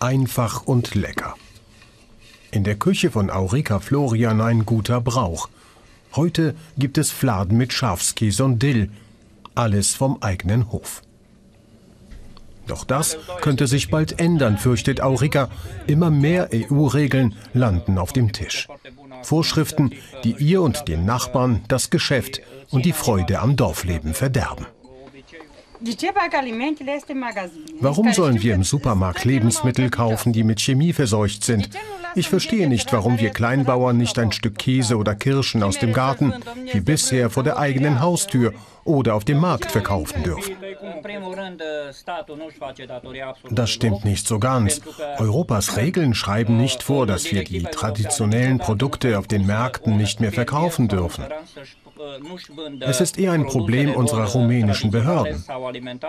einfach und lecker. In der Küche von Aurika Florian ein guter Brauch. Heute gibt es Fladen mit Schafskäse und Dill. Alles vom eigenen Hof. Doch das könnte sich bald ändern, fürchtet Aurika. Immer mehr EU-Regeln landen auf dem Tisch. Vorschriften, die ihr und den Nachbarn das Geschäft und die Freude am Dorfleben verderben. Warum sollen wir im Supermarkt Lebensmittel kaufen, die mit Chemie verseucht sind? Ich verstehe nicht, warum wir Kleinbauern nicht ein Stück Käse oder Kirschen aus dem Garten, wie bisher vor der eigenen Haustür oder auf dem Markt verkaufen dürfen. Das stimmt nicht so ganz. Europas Regeln schreiben nicht vor, dass wir die traditionellen Produkte auf den Märkten nicht mehr verkaufen dürfen. Es ist eher ein Problem unserer rumänischen Behörden,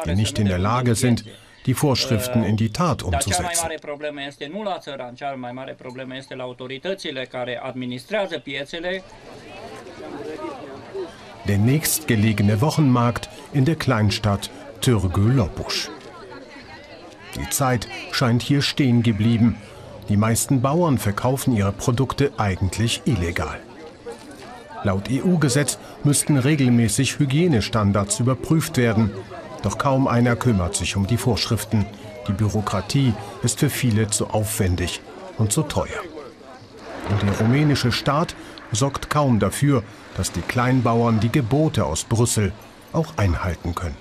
die nicht in der Lage sind, die Vorschriften in die Tat umzusetzen. Der nächstgelegene Wochenmarkt in der Kleinstadt Türgü Lopusch. Die Zeit scheint hier stehen geblieben. Die meisten Bauern verkaufen ihre Produkte eigentlich illegal. Laut EU-Gesetz müssten regelmäßig Hygienestandards überprüft werden. Doch kaum einer kümmert sich um die Vorschriften. Die Bürokratie ist für viele zu aufwendig und zu teuer. Und der rumänische Staat sorgt kaum dafür, dass die Kleinbauern die Gebote aus Brüssel auch einhalten können.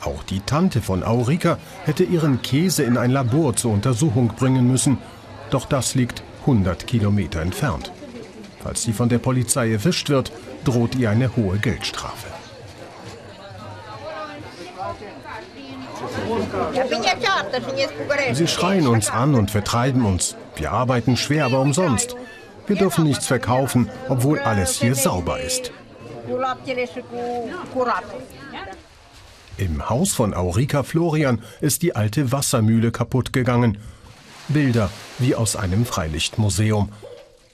Auch die Tante von Aurika hätte ihren Käse in ein Labor zur Untersuchung bringen müssen, doch das liegt 100 Kilometer entfernt. Falls sie von der Polizei erwischt wird, droht ihr eine hohe Geldstrafe. Sie schreien uns an und vertreiben uns. Wir arbeiten schwer, aber umsonst. Wir dürfen nichts verkaufen, obwohl alles hier sauber ist. Im Haus von Aurika Florian ist die alte Wassermühle kaputt gegangen. Bilder wie aus einem Freilichtmuseum.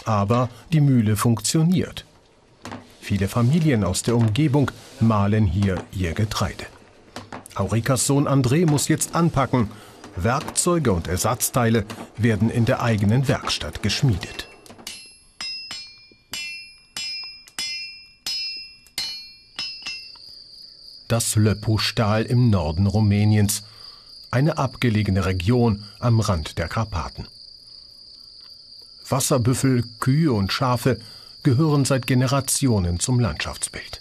Aber die Mühle funktioniert. Viele Familien aus der Umgebung mahlen hier ihr Getreide. Aurikas Sohn André muss jetzt anpacken. Werkzeuge und Ersatzteile werden in der eigenen Werkstatt geschmiedet. Das Löppu-Stahl im Norden Rumäniens, eine abgelegene Region am Rand der Karpaten. Wasserbüffel, Kühe und Schafe gehören seit Generationen zum Landschaftsbild.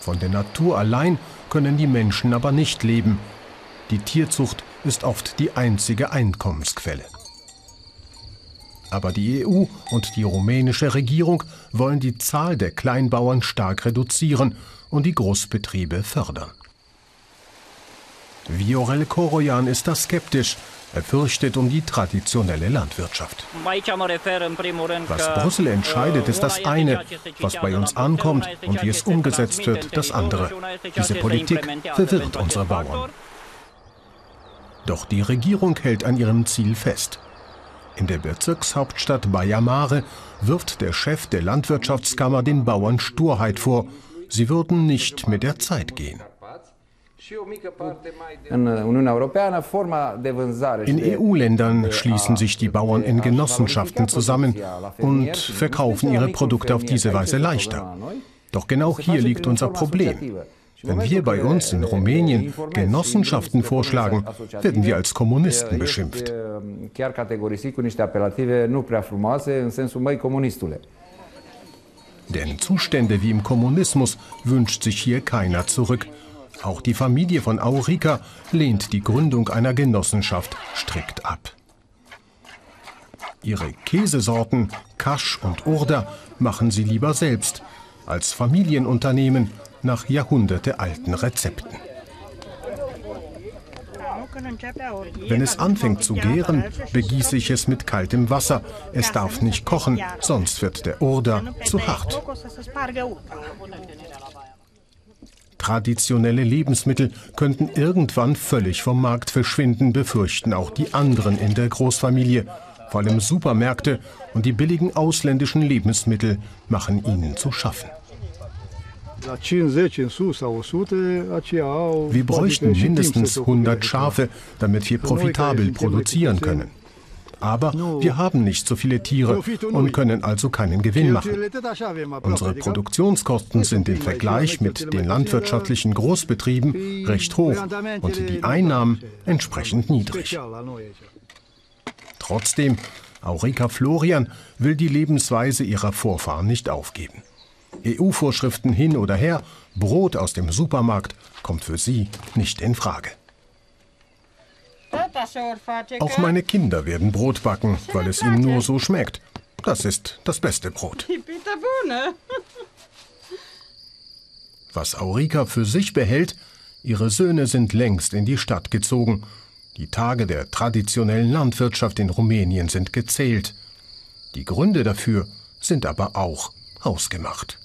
Von der Natur allein können die Menschen aber nicht leben. Die Tierzucht ist oft die einzige Einkommensquelle. Aber die EU und die rumänische Regierung wollen die Zahl der Kleinbauern stark reduzieren und die Großbetriebe fördern. Viorel Korojan ist da skeptisch, er fürchtet um die traditionelle Landwirtschaft. Was Brüssel entscheidet, ist das eine. Was bei uns ankommt und wie es umgesetzt wird, das andere. Diese Politik verwirrt unsere Bauern. Doch die Regierung hält an ihrem Ziel fest. In der Bezirkshauptstadt Bayamare wirft der Chef der Landwirtschaftskammer den Bauern Sturheit vor. Sie würden nicht mit der Zeit gehen. In EU-Ländern schließen sich die Bauern in Genossenschaften zusammen und verkaufen ihre Produkte auf diese Weise leichter. Doch genau hier liegt unser Problem. Wenn wir bei uns in Rumänien Genossenschaften vorschlagen, werden wir als Kommunisten beschimpft. Denn Zustände wie im Kommunismus wünscht sich hier keiner zurück. Auch die Familie von Aurika lehnt die Gründung einer Genossenschaft strikt ab. Ihre Käsesorten Kasch und Urda machen sie lieber selbst, als Familienunternehmen nach jahrhundertealten Rezepten. Wenn es anfängt zu gären, begieße ich es mit kaltem Wasser. Es darf nicht kochen, sonst wird der Urda zu hart. Traditionelle Lebensmittel könnten irgendwann völlig vom Markt verschwinden, befürchten auch die anderen in der Großfamilie. Vor allem Supermärkte und die billigen ausländischen Lebensmittel machen ihnen zu schaffen. Wir bräuchten mindestens 100 Schafe, damit wir profitabel produzieren können. Aber wir haben nicht so viele Tiere und können also keinen Gewinn machen. Unsere Produktionskosten sind im Vergleich mit den landwirtschaftlichen Großbetrieben recht hoch und die Einnahmen entsprechend niedrig. Trotzdem, Aurika Florian will die Lebensweise ihrer Vorfahren nicht aufgeben. EU-Vorschriften hin oder her, Brot aus dem Supermarkt kommt für sie nicht in Frage. Auch meine Kinder werden Brot backen, weil es ihnen nur so schmeckt. Das ist das beste Brot. Was Aurika für sich behält, ihre Söhne sind längst in die Stadt gezogen. Die Tage der traditionellen Landwirtschaft in Rumänien sind gezählt. Die Gründe dafür sind aber auch ausgemacht.